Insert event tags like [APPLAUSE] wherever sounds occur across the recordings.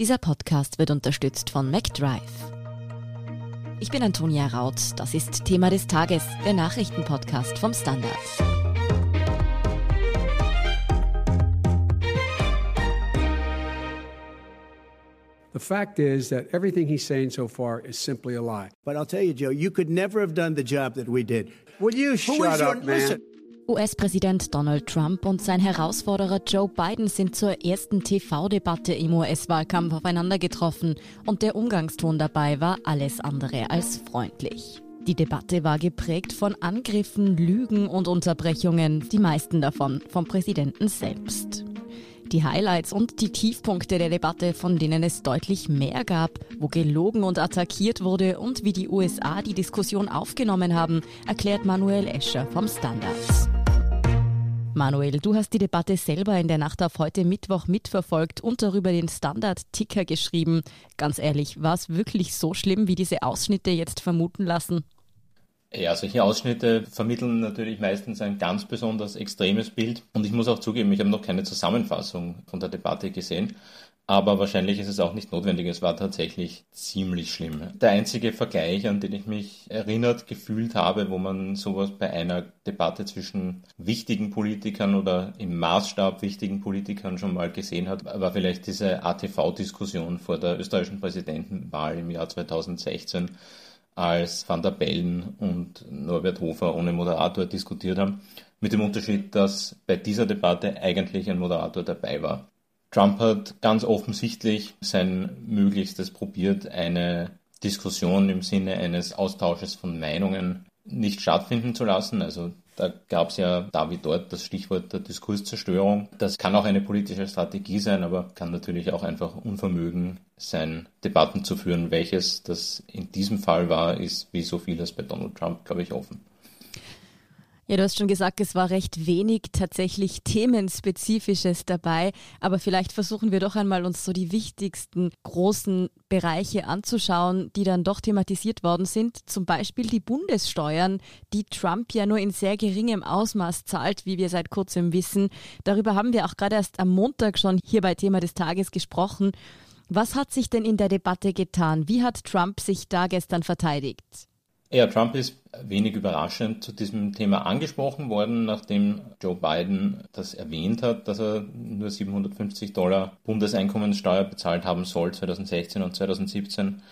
Dieser Podcast wird unterstützt von MacDrive. Ich bin Antonia Raut. Das ist Thema des Tages, der Nachrichtenpodcast vom Standard. The fact is that everything he's saying so far is simply a lie. But I'll tell you, Joe, you could never have done the job that we did. Will you Who shut is up, your- man? listen. US-Präsident Donald Trump und sein Herausforderer Joe Biden sind zur ersten TV-Debatte im US-Wahlkampf aufeinander getroffen und der Umgangston dabei war alles andere als freundlich. Die Debatte war geprägt von Angriffen, Lügen und Unterbrechungen, die meisten davon vom Präsidenten selbst. Die Highlights und die Tiefpunkte der Debatte, von denen es deutlich mehr gab, wo gelogen und attackiert wurde und wie die USA die Diskussion aufgenommen haben, erklärt Manuel Escher vom Standard. Manuel, du hast die Debatte selber in der Nacht auf heute Mittwoch mitverfolgt und darüber den Standard-Ticker geschrieben. Ganz ehrlich, war es wirklich so schlimm, wie diese Ausschnitte jetzt vermuten lassen? Ja, solche Ausschnitte vermitteln natürlich meistens ein ganz besonders extremes Bild. Und ich muss auch zugeben, ich habe noch keine Zusammenfassung von der Debatte gesehen. Aber wahrscheinlich ist es auch nicht notwendig. Es war tatsächlich ziemlich schlimm. Der einzige Vergleich, an den ich mich erinnert gefühlt habe, wo man sowas bei einer Debatte zwischen wichtigen Politikern oder im Maßstab wichtigen Politikern schon mal gesehen hat, war vielleicht diese ATV-Diskussion vor der österreichischen Präsidentenwahl im Jahr 2016 als Van der Bellen und Norbert Hofer ohne Moderator diskutiert haben, mit dem Unterschied, dass bei dieser Debatte eigentlich ein Moderator dabei war. Trump hat ganz offensichtlich sein Möglichstes probiert, eine Diskussion im Sinne eines Austausches von Meinungen nicht stattfinden zu lassen. Also da gab es ja da wie dort das Stichwort der Diskurszerstörung. Das kann auch eine politische Strategie sein, aber kann natürlich auch einfach Unvermögen sein, Debatten zu führen. Welches das in diesem Fall war, ist wie so vieles bei Donald Trump, glaube ich, offen. Ja, du hast schon gesagt, es war recht wenig tatsächlich themenspezifisches dabei, aber vielleicht versuchen wir doch einmal uns so die wichtigsten großen Bereiche anzuschauen, die dann doch thematisiert worden sind. Zum Beispiel die Bundessteuern, die Trump ja nur in sehr geringem Ausmaß zahlt, wie wir seit kurzem wissen. Darüber haben wir auch gerade erst am Montag schon hier bei Thema des Tages gesprochen. Was hat sich denn in der Debatte getan? Wie hat Trump sich da gestern verteidigt? Ja, Trump ist wenig überraschend zu diesem Thema angesprochen worden, nachdem Joe Biden das erwähnt hat, dass er nur 750 Dollar Bundeseinkommenssteuer bezahlt haben soll 2016 und 2017.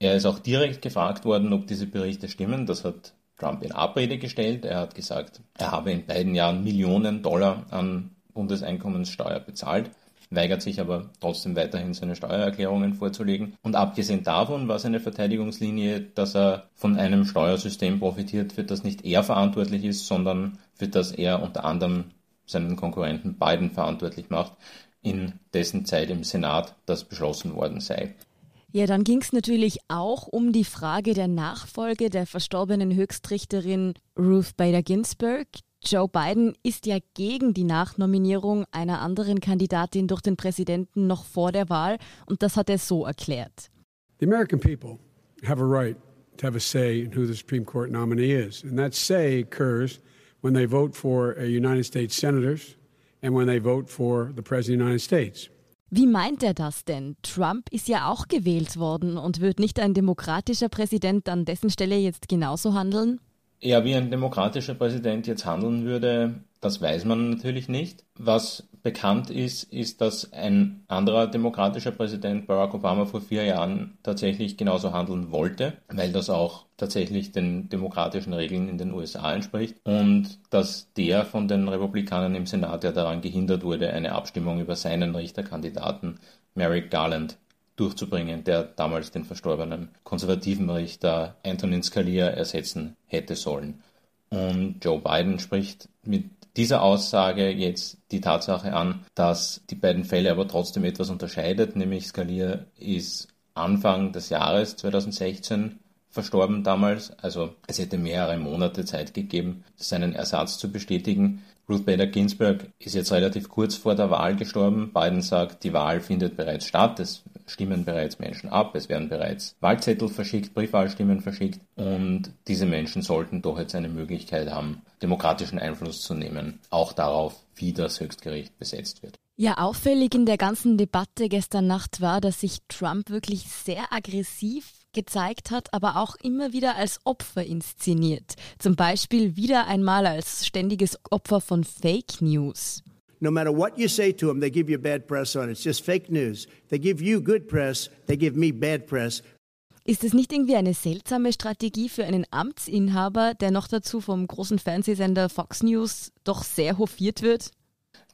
Er ist auch direkt gefragt worden, ob diese Berichte stimmen. Das hat Trump in Abrede gestellt. Er hat gesagt, er habe in beiden Jahren Millionen Dollar an Bundeseinkommenssteuer bezahlt weigert sich aber trotzdem weiterhin seine Steuererklärungen vorzulegen. Und abgesehen davon war seine Verteidigungslinie, dass er von einem Steuersystem profitiert, für das nicht er verantwortlich ist, sondern für das er unter anderem seinen Konkurrenten Biden verantwortlich macht, in dessen Zeit im Senat das beschlossen worden sei. Ja, dann ging es natürlich auch um die Frage der Nachfolge der verstorbenen Höchstrichterin Ruth Bader Ginsburg. Joe Biden ist ja gegen die Nachnominierung einer anderen Kandidatin durch den Präsidenten noch vor der Wahl und das hat er so erklärt. The American people have a right to have a say in who the Supreme Court nominee is. And that say occurs when they vote for United States senators and when they vote for the President of the United States. Wie meint er das denn? Trump ist ja auch gewählt worden und wird nicht ein demokratischer Präsident an dessen Stelle jetzt genauso handeln? Ja, wie ein demokratischer Präsident jetzt handeln würde, das weiß man natürlich nicht. Was bekannt ist, ist, dass ein anderer demokratischer Präsident, Barack Obama, vor vier Jahren tatsächlich genauso handeln wollte, weil das auch tatsächlich den demokratischen Regeln in den USA entspricht und dass der von den Republikanern im Senat ja daran gehindert wurde, eine Abstimmung über seinen Richterkandidaten Merrick Garland durchzubringen, der damals den verstorbenen konservativen Richter Antonin Scalia ersetzen hätte sollen. Und Joe Biden spricht mit dieser Aussage jetzt die Tatsache an, dass die beiden Fälle aber trotzdem etwas unterscheidet, nämlich Scalia ist Anfang des Jahres 2016 verstorben damals, also es hätte mehrere Monate Zeit gegeben, seinen Ersatz zu bestätigen. Ruth Bader Ginsburg ist jetzt relativ kurz vor der Wahl gestorben. Biden sagt, die Wahl findet bereits statt, es stimmen bereits Menschen ab, es werden bereits Wahlzettel verschickt, Briefwahlstimmen verschickt und diese Menschen sollten doch jetzt eine Möglichkeit haben, demokratischen Einfluss zu nehmen, auch darauf, wie das Höchstgericht besetzt wird. Ja, auffällig in der ganzen Debatte gestern Nacht war, dass sich Trump wirklich sehr aggressiv gezeigt hat, aber auch immer wieder als Opfer inszeniert. Zum Beispiel wieder einmal als ständiges Opfer von Fake News. No matter what you say to them, they give you bad press on it. It's just fake news. They give you good press, they give me bad press. Ist es nicht irgendwie eine seltsame Strategie für einen Amtsinhaber, der noch dazu vom großen Fernsehsender Fox News doch sehr hofiert wird?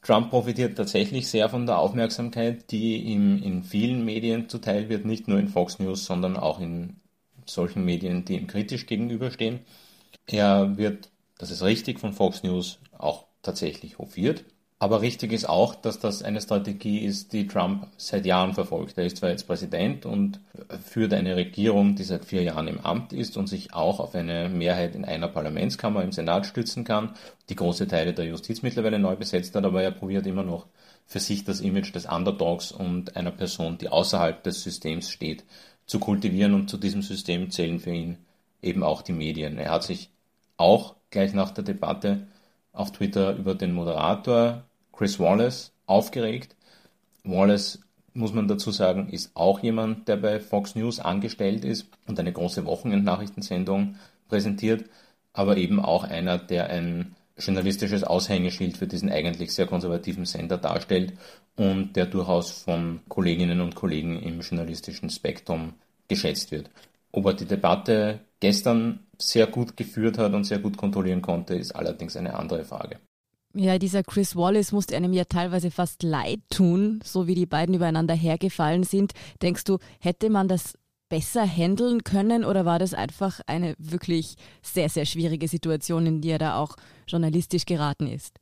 Trump profitiert tatsächlich sehr von der Aufmerksamkeit, die ihm in vielen Medien zuteil wird, nicht nur in Fox News, sondern auch in solchen Medien, die ihm kritisch gegenüberstehen. Er wird, das ist richtig, von Fox News auch tatsächlich hofiert. Aber richtig ist auch, dass das eine Strategie ist, die Trump seit Jahren verfolgt. Er ist zwar jetzt Präsident und führt eine Regierung, die seit vier Jahren im Amt ist und sich auch auf eine Mehrheit in einer Parlamentskammer im Senat stützen kann, die große Teile der Justiz mittlerweile neu besetzt hat, aber er probiert immer noch für sich das Image des Underdogs und einer Person, die außerhalb des Systems steht, zu kultivieren und zu diesem System zählen für ihn eben auch die Medien. Er hat sich auch gleich nach der Debatte auf Twitter über den Moderator Chris Wallace aufgeregt. Wallace, muss man dazu sagen, ist auch jemand, der bei Fox News angestellt ist und eine große Wochenendnachrichtensendung präsentiert, aber eben auch einer, der ein journalistisches Aushängeschild für diesen eigentlich sehr konservativen Sender darstellt und der durchaus von Kolleginnen und Kollegen im journalistischen Spektrum geschätzt wird. Ob er die Debatte gestern sehr gut geführt hat und sehr gut kontrollieren konnte, ist allerdings eine andere Frage. Ja, dieser Chris Wallace musste einem ja teilweise fast leid tun, so wie die beiden übereinander hergefallen sind. Denkst du, hätte man das besser handeln können oder war das einfach eine wirklich sehr, sehr schwierige Situation, in die er da auch journalistisch geraten ist?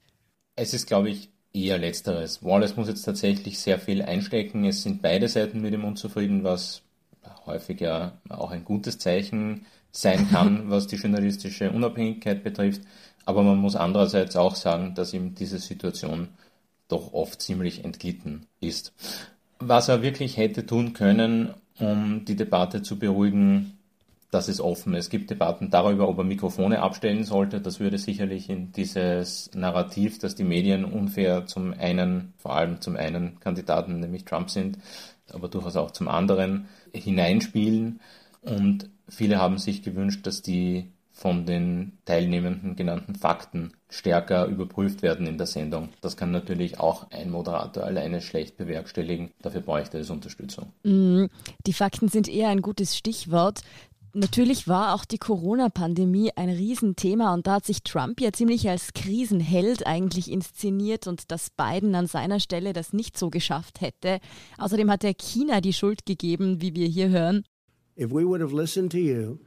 Es ist, glaube ich, eher letzteres. Wallace muss jetzt tatsächlich sehr viel einstecken. Es sind beide Seiten mit ihm unzufrieden, was häufig ja auch ein gutes Zeichen sein kann, [LAUGHS] was die journalistische Unabhängigkeit betrifft. Aber man muss andererseits auch sagen, dass ihm diese Situation doch oft ziemlich entglitten ist. Was er wirklich hätte tun können, um die Debatte zu beruhigen, das ist offen. Es gibt Debatten darüber, ob er Mikrofone abstellen sollte. Das würde sicherlich in dieses Narrativ, dass die Medien unfair zum einen, vor allem zum einen Kandidaten, nämlich Trump sind, aber durchaus auch zum anderen hineinspielen. Und viele haben sich gewünscht, dass die von den Teilnehmenden genannten Fakten stärker überprüft werden in der Sendung. Das kann natürlich auch ein Moderator alleine schlecht bewerkstelligen. Dafür bräuchte es Unterstützung. Mm, die Fakten sind eher ein gutes Stichwort. Natürlich war auch die Corona-Pandemie ein Riesenthema und da hat sich Trump ja ziemlich als Krisenheld eigentlich inszeniert und dass Biden an seiner Stelle das nicht so geschafft hätte. Außerdem hat er China die Schuld gegeben, wie wir hier hören. If we would have listened to you,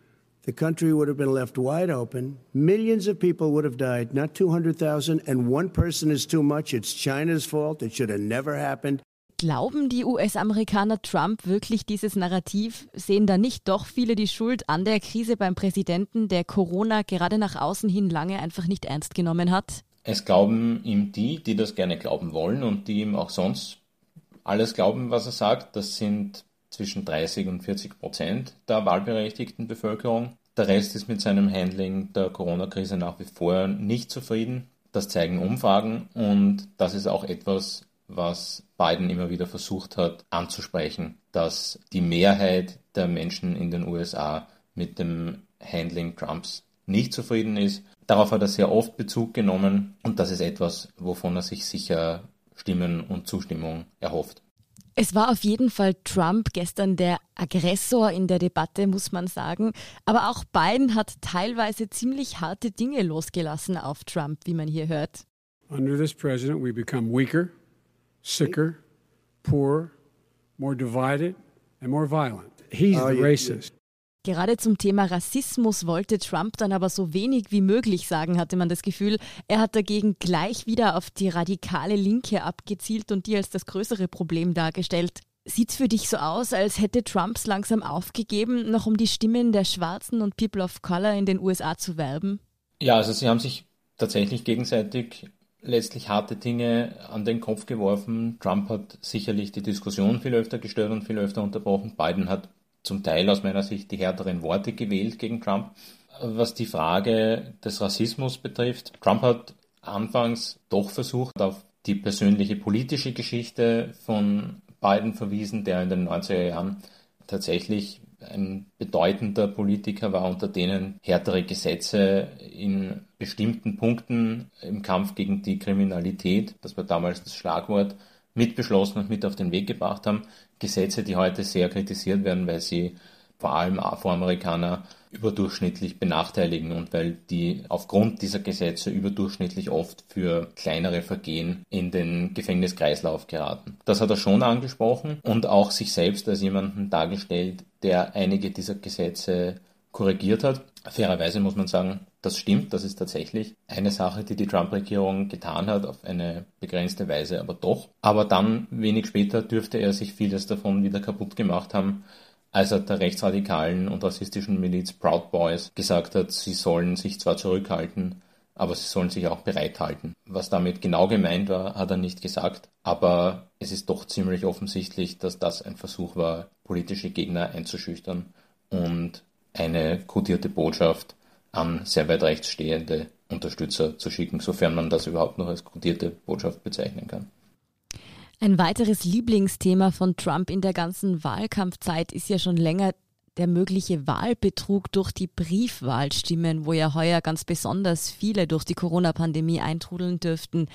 the country would have been left wide open. Millions of people would have died, not 200,000. And one person is too much. It's China's fault. It should have never happened. Glauben die US-Amerikaner Trump wirklich dieses Narrativ? Sehen da nicht doch viele die Schuld an der Krise beim Präsidenten, der Corona gerade nach außen hin lange einfach nicht ernst genommen hat? Es glauben ihm die, die das gerne glauben wollen und die ihm auch sonst alles glauben, was er sagt. Das sind zwischen 30 und 40 Prozent der wahlberechtigten Bevölkerung. Der Rest ist mit seinem Handling der Corona-Krise nach wie vor nicht zufrieden. Das zeigen Umfragen und das ist auch etwas, was Biden immer wieder versucht hat anzusprechen, dass die Mehrheit der Menschen in den USA mit dem Handling Trumps nicht zufrieden ist. Darauf hat er sehr oft Bezug genommen und das ist etwas, wovon er sich sicher Stimmen und Zustimmung erhofft. Es war auf jeden Fall Trump gestern der Aggressor in der Debatte, muss man sagen. Aber auch Biden hat teilweise ziemlich harte Dinge losgelassen auf Trump, wie man hier hört. Under this president, we become weaker, sicker, poorer, more divided and more violent. He's oh, the racist. Gerade zum Thema Rassismus wollte Trump dann aber so wenig wie möglich sagen, hatte man das Gefühl. Er hat dagegen gleich wieder auf die radikale Linke abgezielt und die als das größere Problem dargestellt. Sieht es für dich so aus, als hätte Trumps langsam aufgegeben, noch um die Stimmen der Schwarzen und People of Color in den USA zu werben? Ja, also sie haben sich tatsächlich gegenseitig letztlich harte Dinge an den Kopf geworfen. Trump hat sicherlich die Diskussion viel öfter gestört und viel öfter unterbrochen. Biden hat zum Teil aus meiner Sicht die härteren Worte gewählt gegen Trump. Was die Frage des Rassismus betrifft, Trump hat anfangs doch versucht, auf die persönliche politische Geschichte von Biden verwiesen, der in den 90er Jahren tatsächlich ein bedeutender Politiker war, unter denen härtere Gesetze in bestimmten Punkten im Kampf gegen die Kriminalität, das war damals das Schlagwort, mitbeschlossen und mit auf den Weg gebracht haben. Gesetze, die heute sehr kritisiert werden, weil sie vor allem Afroamerikaner überdurchschnittlich benachteiligen und weil die aufgrund dieser Gesetze überdurchschnittlich oft für kleinere Vergehen in den Gefängniskreislauf geraten. Das hat er schon angesprochen und auch sich selbst als jemanden dargestellt, der einige dieser Gesetze korrigiert hat. Fairerweise muss man sagen, das stimmt, das ist tatsächlich eine Sache, die die Trump-Regierung getan hat, auf eine begrenzte Weise aber doch. Aber dann, wenig später, dürfte er sich vieles davon wieder kaputt gemacht haben, als er der rechtsradikalen und rassistischen Miliz Proud Boys gesagt hat, sie sollen sich zwar zurückhalten, aber sie sollen sich auch bereithalten. Was damit genau gemeint war, hat er nicht gesagt, aber es ist doch ziemlich offensichtlich, dass das ein Versuch war, politische Gegner einzuschüchtern und eine kodierte Botschaft an sehr weit rechts stehende Unterstützer zu schicken, sofern man das überhaupt noch als kodierte Botschaft bezeichnen kann. Ein weiteres Lieblingsthema von Trump in der ganzen Wahlkampfzeit ist ja schon länger der mögliche Wahlbetrug durch die Briefwahlstimmen, wo ja heuer ganz besonders viele durch die Corona-Pandemie eintrudeln dürften.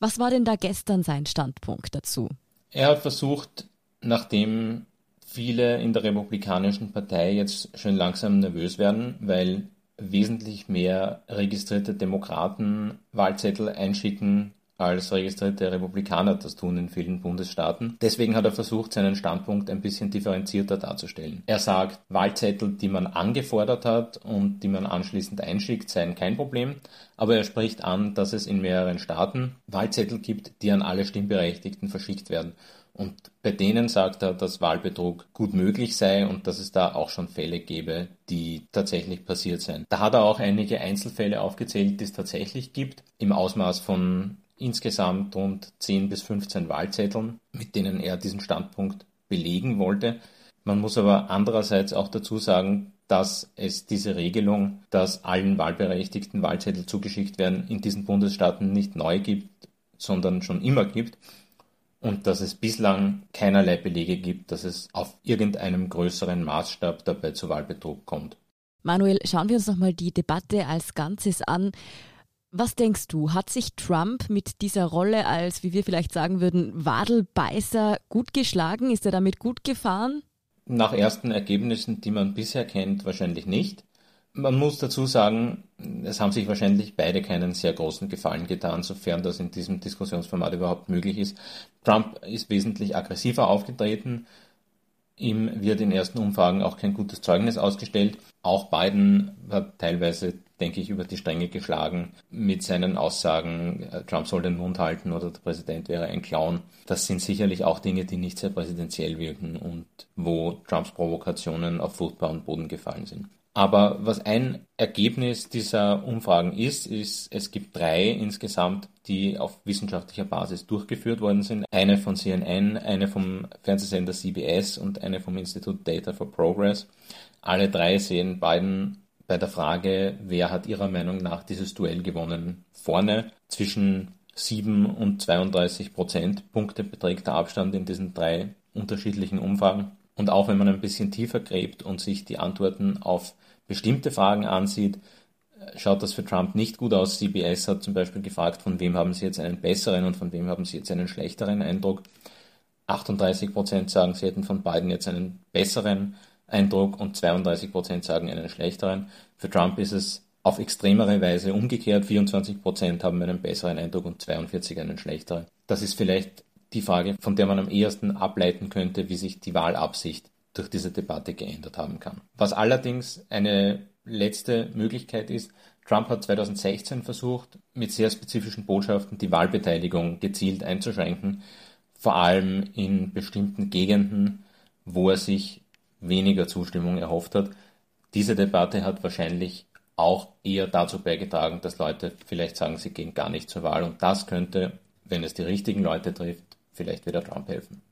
Was war denn da gestern sein Standpunkt dazu? Er hat versucht, nachdem viele in der Republikanischen Partei jetzt schon langsam nervös werden, weil wesentlich mehr registrierte Demokraten Wahlzettel einschicken als registrierte Republikaner das tun in vielen Bundesstaaten. Deswegen hat er versucht, seinen Standpunkt ein bisschen differenzierter darzustellen. Er sagt, Wahlzettel, die man angefordert hat und die man anschließend einschickt, seien kein Problem. Aber er spricht an, dass es in mehreren Staaten Wahlzettel gibt, die an alle Stimmberechtigten verschickt werden. Und bei denen sagt er, dass Wahlbetrug gut möglich sei und dass es da auch schon Fälle gäbe, die tatsächlich passiert seien. Da hat er auch einige Einzelfälle aufgezählt, die es tatsächlich gibt, im Ausmaß von insgesamt rund 10 bis 15 Wahlzetteln, mit denen er diesen Standpunkt belegen wollte. Man muss aber andererseits auch dazu sagen, dass es diese Regelung, dass allen Wahlberechtigten Wahlzettel zugeschickt werden, in diesen Bundesstaaten nicht neu gibt, sondern schon immer gibt und dass es bislang keinerlei Belege gibt, dass es auf irgendeinem größeren Maßstab dabei zu Wahlbetrug kommt. Manuel, schauen wir uns nochmal die Debatte als Ganzes an. Was denkst du, hat sich Trump mit dieser Rolle als, wie wir vielleicht sagen würden, Wadelbeißer gut geschlagen? Ist er damit gut gefahren? Nach ersten Ergebnissen, die man bisher kennt, wahrscheinlich nicht. Man muss dazu sagen, es haben sich wahrscheinlich beide keinen sehr großen Gefallen getan, sofern das in diesem Diskussionsformat überhaupt möglich ist. Trump ist wesentlich aggressiver aufgetreten. Ihm wird in ersten Umfragen auch kein gutes Zeugnis ausgestellt. Auch Biden hat teilweise denke ich, über die Stränge geschlagen mit seinen Aussagen, äh, Trump soll den Mund halten oder der Präsident wäre ein Clown. Das sind sicherlich auch Dinge, die nicht sehr präsidentiell wirken und wo Trumps Provokationen auf fruchtbaren Boden gefallen sind. Aber was ein Ergebnis dieser Umfragen ist, ist, es gibt drei insgesamt, die auf wissenschaftlicher Basis durchgeführt worden sind. Eine von CNN, eine vom Fernsehsender CBS und eine vom Institut Data for Progress. Alle drei sehen Biden bei der Frage, wer hat Ihrer Meinung nach dieses Duell gewonnen, vorne. Zwischen 7 und 32 Prozentpunkte beträgt der Abstand in diesen drei unterschiedlichen Umfragen. Und auch wenn man ein bisschen tiefer gräbt und sich die Antworten auf bestimmte Fragen ansieht, schaut das für Trump nicht gut aus. CBS hat zum Beispiel gefragt, von wem haben Sie jetzt einen besseren und von wem haben Sie jetzt einen schlechteren Eindruck. 38 Prozent sagen, sie hätten von beiden jetzt einen besseren Eindruck und 32 Prozent sagen einen schlechteren. Für Trump ist es auf extremere Weise umgekehrt. 24 Prozent haben einen besseren Eindruck und 42 einen schlechteren. Das ist vielleicht die Frage, von der man am ehesten ableiten könnte, wie sich die Wahlabsicht durch diese Debatte geändert haben kann. Was allerdings eine letzte Möglichkeit ist, Trump hat 2016 versucht, mit sehr spezifischen Botschaften die Wahlbeteiligung gezielt einzuschränken, vor allem in bestimmten Gegenden, wo er sich weniger Zustimmung erhofft hat. Diese Debatte hat wahrscheinlich auch eher dazu beigetragen, dass Leute vielleicht sagen, sie gehen gar nicht zur Wahl. Und das könnte, wenn es die richtigen Leute trifft, vielleicht wieder Trump helfen.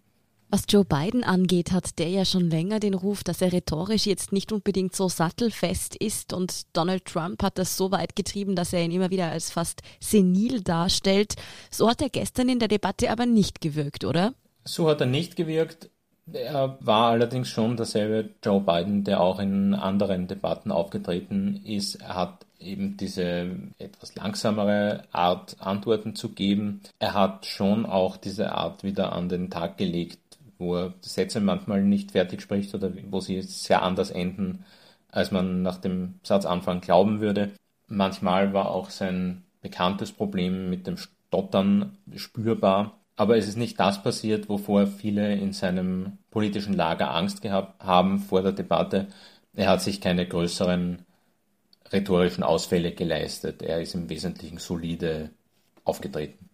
Was Joe Biden angeht, hat der ja schon länger den Ruf, dass er rhetorisch jetzt nicht unbedingt so sattelfest ist und Donald Trump hat das so weit getrieben, dass er ihn immer wieder als fast senil darstellt. So hat er gestern in der Debatte aber nicht gewirkt, oder? So hat er nicht gewirkt. Er war allerdings schon derselbe Joe Biden, der auch in anderen Debatten aufgetreten ist. Er hat eben diese etwas langsamere Art Antworten zu geben. Er hat schon auch diese Art wieder an den Tag gelegt, wo er Sätze manchmal nicht fertig spricht oder wo sie sehr anders enden, als man nach dem Satzanfang glauben würde. Manchmal war auch sein bekanntes Problem mit dem Stottern spürbar. Aber es ist nicht das passiert, wovor viele in seinem politischen Lager Angst gehabt haben vor der Debatte. Er hat sich keine größeren rhetorischen Ausfälle geleistet. Er ist im Wesentlichen solide aufgetreten.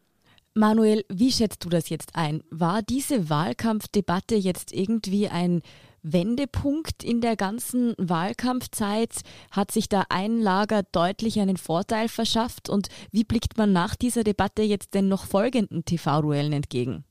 Manuel, wie schätzt du das jetzt ein? War diese Wahlkampfdebatte jetzt irgendwie ein Wendepunkt in der ganzen Wahlkampfzeit? Hat sich da ein Lager deutlich einen Vorteil verschafft? Und wie blickt man nach dieser Debatte jetzt den noch folgenden TV-Duellen entgegen?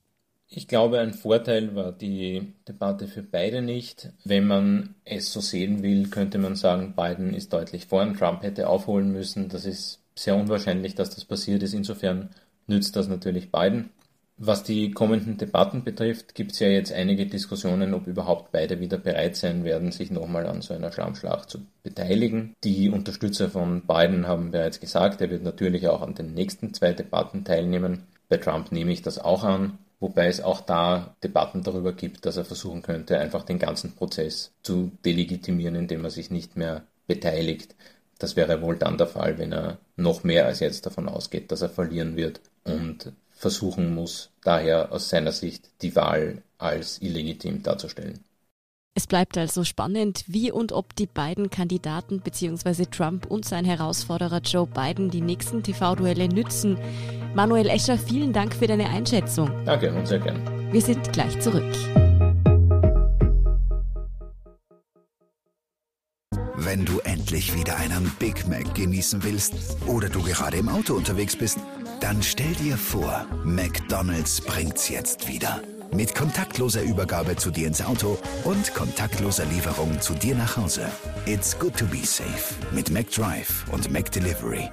Ich glaube, ein Vorteil war die Debatte für beide nicht. Wenn man es so sehen will, könnte man sagen, Biden ist deutlich vor und Trump hätte aufholen müssen. Das ist sehr unwahrscheinlich, dass das passiert ist. Insofern nützt das natürlich beiden. Was die kommenden Debatten betrifft, gibt es ja jetzt einige Diskussionen, ob überhaupt beide wieder bereit sein werden, sich nochmal an so einer Schlammschlacht zu beteiligen. Die Unterstützer von Biden haben bereits gesagt, er wird natürlich auch an den nächsten zwei Debatten teilnehmen. Bei Trump nehme ich das auch an, wobei es auch da Debatten darüber gibt, dass er versuchen könnte, einfach den ganzen Prozess zu delegitimieren, indem er sich nicht mehr beteiligt. Das wäre wohl dann der Fall, wenn er noch mehr als jetzt davon ausgeht, dass er verlieren wird und versuchen muss, daher aus seiner Sicht die Wahl als illegitim darzustellen. Es bleibt also spannend, wie und ob die beiden Kandidaten bzw. Trump und sein Herausforderer Joe Biden die nächsten TV-Duelle nützen. Manuel Escher, vielen Dank für deine Einschätzung. Danke und sehr gern. Wir sind gleich zurück. Wenn du endlich wieder einen Big Mac genießen willst oder du gerade im Auto unterwegs bist, dann stell dir vor, McDonald's bringt's jetzt wieder. Mit kontaktloser Übergabe zu dir ins Auto und kontaktloser Lieferung zu dir nach Hause. It's good to be safe mit McDrive und McDelivery.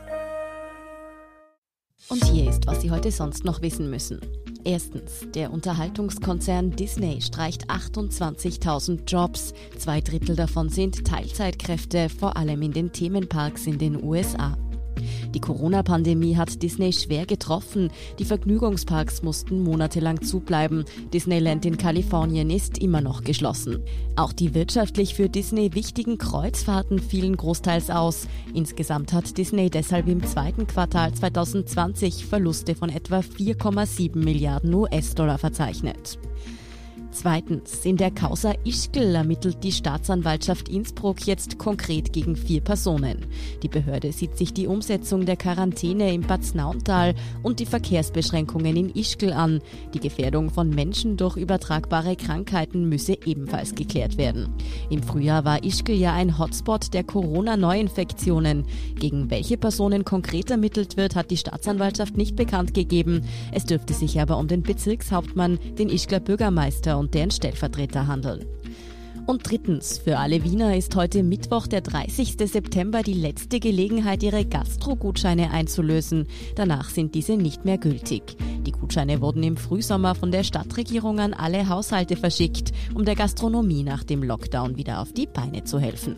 Und hier ist, was Sie heute sonst noch wissen müssen. Erstens, der Unterhaltungskonzern Disney streicht 28.000 Jobs. Zwei Drittel davon sind Teilzeitkräfte, vor allem in den Themenparks in den USA. Die Corona-Pandemie hat Disney schwer getroffen. Die Vergnügungsparks mussten monatelang zubleiben. Disneyland in Kalifornien ist immer noch geschlossen. Auch die wirtschaftlich für Disney wichtigen Kreuzfahrten fielen großteils aus. Insgesamt hat Disney deshalb im zweiten Quartal 2020 Verluste von etwa 4,7 Milliarden US-Dollar verzeichnet. Zweitens, in der Causa Ischgl ermittelt die Staatsanwaltschaft Innsbruck jetzt konkret gegen vier Personen. Die Behörde sieht sich die Umsetzung der Quarantäne im Bad Snauntal und die Verkehrsbeschränkungen in Ischgl an. Die Gefährdung von Menschen durch übertragbare Krankheiten müsse ebenfalls geklärt werden. Im Frühjahr war Ischgl ja ein Hotspot der Corona-Neuinfektionen. Gegen welche Personen konkret ermittelt wird, hat die Staatsanwaltschaft nicht bekannt gegeben. Es dürfte sich aber um den Bezirkshauptmann, den Ischgler Bürgermeister und deren Stellvertreter handeln. Und drittens, für alle Wiener ist heute Mittwoch, der 30. September, die letzte Gelegenheit, ihre Gastro-Gutscheine einzulösen. Danach sind diese nicht mehr gültig. Die Gutscheine wurden im Frühsommer von der Stadtregierung an alle Haushalte verschickt, um der Gastronomie nach dem Lockdown wieder auf die Beine zu helfen.